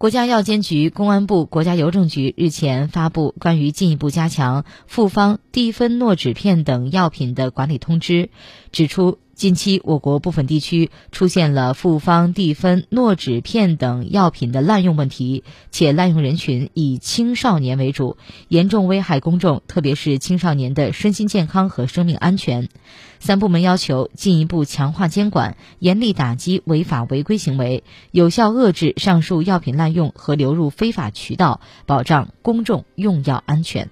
国家药监局、公安部、国家邮政局日前发布关于进一步加强复方地芬诺酯片等药品的管理通知，指出，近期我国部分地区出现了复方地芬诺酯片等药品的滥用问题，且滥用人群以青少年为主，严重危害公众，特别是青少年的身心健康和生命安全。三部门要求进一步强化监管，严厉打击违法违规行为，有效遏制上述药品滥用和流入非法渠道，保障公众用药安全。